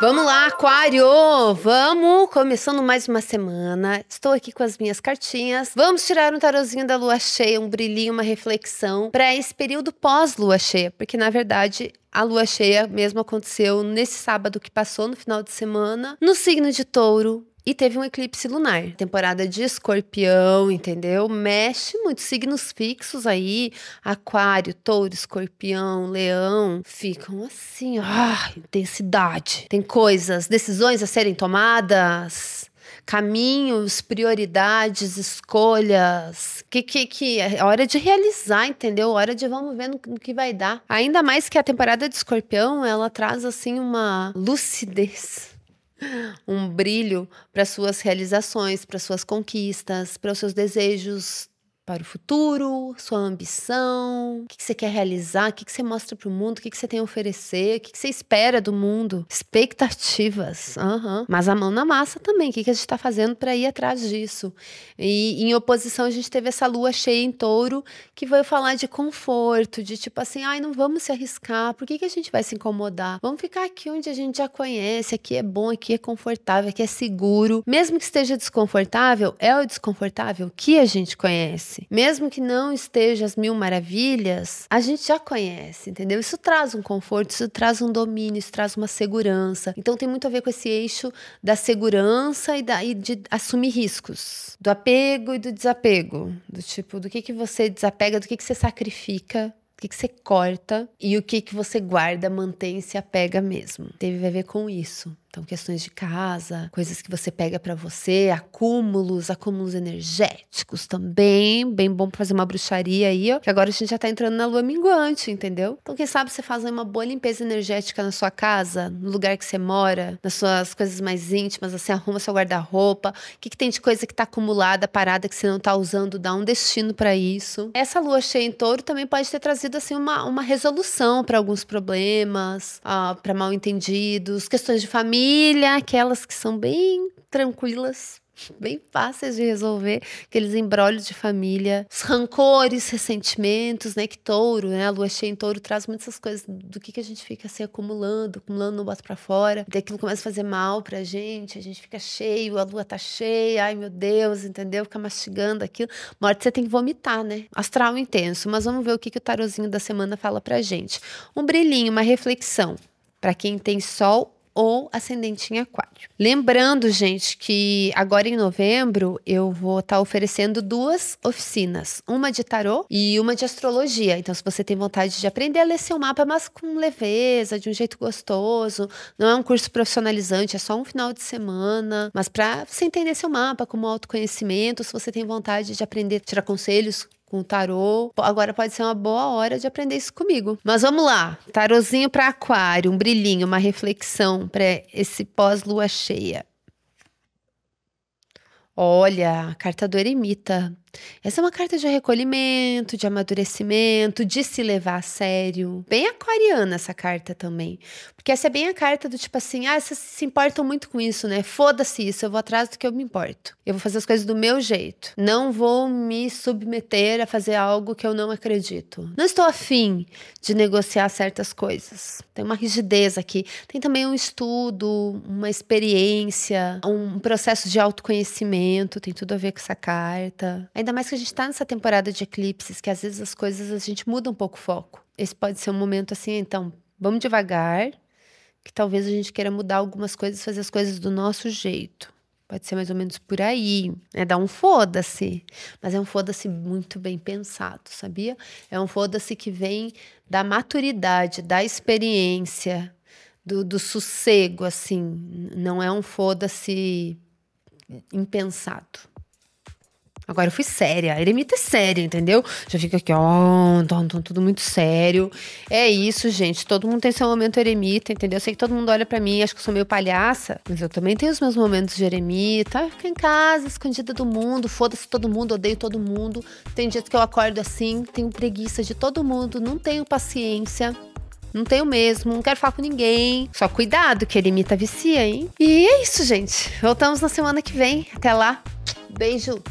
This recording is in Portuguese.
Vamos lá, Aquário! Vamos! Começando mais uma semana. Estou aqui com as minhas cartinhas. Vamos tirar um tarozinho da lua cheia, um brilhinho, uma reflexão para esse período pós-lua cheia, porque na verdade a lua cheia mesmo aconteceu nesse sábado que passou, no final de semana, no signo de Touro, e teve um eclipse lunar. Temporada de escorpião, entendeu? Mexe muitos signos fixos aí. Aquário, touro, escorpião, leão. Ficam assim, ah, intensidade. Tem coisas, decisões a serem tomadas caminhos, prioridades, escolhas, que que que é hora de realizar, entendeu? Hora de vamos ver no, no, que vai dar. Ainda mais que a temporada de Escorpião, ela traz assim uma lucidez um brilho para suas realizações, para suas conquistas, para os seus desejos para o futuro, sua ambição, o que, você quer realizar, o que, você mostra para o mundo, o que, você tem a oferecer, o que, você espera do mundo, expectativas. Uhum. Mas a mão na massa também, o que, a gente está fazendo para ir atrás disso? E em oposição, a gente teve essa lua cheia em touro que veio falar de conforto, de tipo assim, ai, não vamos se arriscar, por que, que a gente vai se incomodar? Vamos ficar aqui onde a gente já conhece, aqui é bom, aqui é confortável, aqui é seguro. Mesmo que esteja desconfortável, é o desconfortável que a gente conhece conhece. Mesmo que não esteja as mil maravilhas, a gente já conhece, entendeu? Isso traz um conforto, isso traz um domínio, isso traz uma segurança. Então tem muito a ver com esse eixo da segurança e, da, e de assumir riscos, do apego e do desapego, do tipo, do que, que você desapega, do que, que você sacrifica o que, que você corta e o que, que você guarda, mantém e se apega mesmo. Teve a ver com isso. Então, questões de casa, coisas que você pega para você, acúmulos, acúmulos energéticos também, bem bom pra fazer uma bruxaria aí, ó. Que agora a gente já tá entrando na lua minguante, entendeu? Então, quem sabe você faz uma boa limpeza energética na sua casa, no lugar que você mora, nas suas coisas mais íntimas, assim, arruma seu guarda-roupa. O que, que tem de coisa que tá acumulada, parada, que você não tá usando, dá um destino para isso. Essa lua cheia em touro também pode ter trazido, assim, uma, uma resolução para alguns problemas, uh, para mal entendidos, questões de família família, aquelas que são bem tranquilas, bem fáceis de resolver, aqueles embrólios de família, os rancores, ressentimentos, né? Que touro, né? A lua cheia em touro traz muitas coisas do que, que a gente fica assim acumulando, acumulando, não bota pra fora, e aquilo começa a fazer mal pra gente, a gente fica cheio, a lua tá cheia, ai meu Deus, entendeu? Fica mastigando aquilo. Hora você tem que vomitar, né? Astral intenso, mas vamos ver o que, que o tarozinho da semana fala pra gente. Um brilhinho, uma reflexão. Para quem tem sol ou ascendente em aquário. Lembrando, gente, que agora em novembro eu vou estar tá oferecendo duas oficinas, uma de tarô e uma de astrologia. Então, se você tem vontade de aprender a ler seu mapa, mas com leveza, de um jeito gostoso, não é um curso profissionalizante, é só um final de semana, mas para você entender seu mapa como autoconhecimento, se você tem vontade de aprender a tirar conselhos com tarô. Agora pode ser uma boa hora de aprender isso comigo. Mas vamos lá. Tarozinho para aquário, um brilhinho, uma reflexão para esse pós-lua cheia. Olha, a carta do eremita. Essa é uma carta de recolhimento, de amadurecimento, de se levar a sério. Bem aquariana essa carta também. Porque essa é bem a carta do tipo assim: ah, vocês se importam muito com isso, né? Foda-se isso, eu vou atrás do que eu me importo. Eu vou fazer as coisas do meu jeito. Não vou me submeter a fazer algo que eu não acredito. Não estou afim de negociar certas coisas. Tem uma rigidez aqui. Tem também um estudo, uma experiência, um processo de autoconhecimento. Tem tudo a ver com essa carta. Ainda mais que a gente está nessa temporada de eclipses, que às vezes as coisas a gente muda um pouco o foco. Esse pode ser um momento assim, então, vamos devagar, que talvez a gente queira mudar algumas coisas, fazer as coisas do nosso jeito. Pode ser mais ou menos por aí. É dar um foda-se. Mas é um foda-se muito bem pensado, sabia? É um foda-se que vem da maturidade, da experiência, do, do sossego, assim. Não é um foda-se impensado. Agora eu fui séria. A eremita é séria, entendeu? Já fica aqui, ó, tom, tom, tudo muito sério. É isso, gente. Todo mundo tem seu momento eremita, entendeu? Eu sei que todo mundo olha para mim, acho que eu sou meio palhaça, mas eu também tenho os meus momentos de eremita. Fica em casa, escondida do mundo, foda-se todo mundo, odeio todo mundo. Tem dias que eu acordo assim, tenho preguiça de todo mundo, não tenho paciência. Não tenho mesmo, não quero falar com ninguém. Só cuidado, que eremita vicia, hein? E é isso, gente. Voltamos na semana que vem. Até lá. Beijo.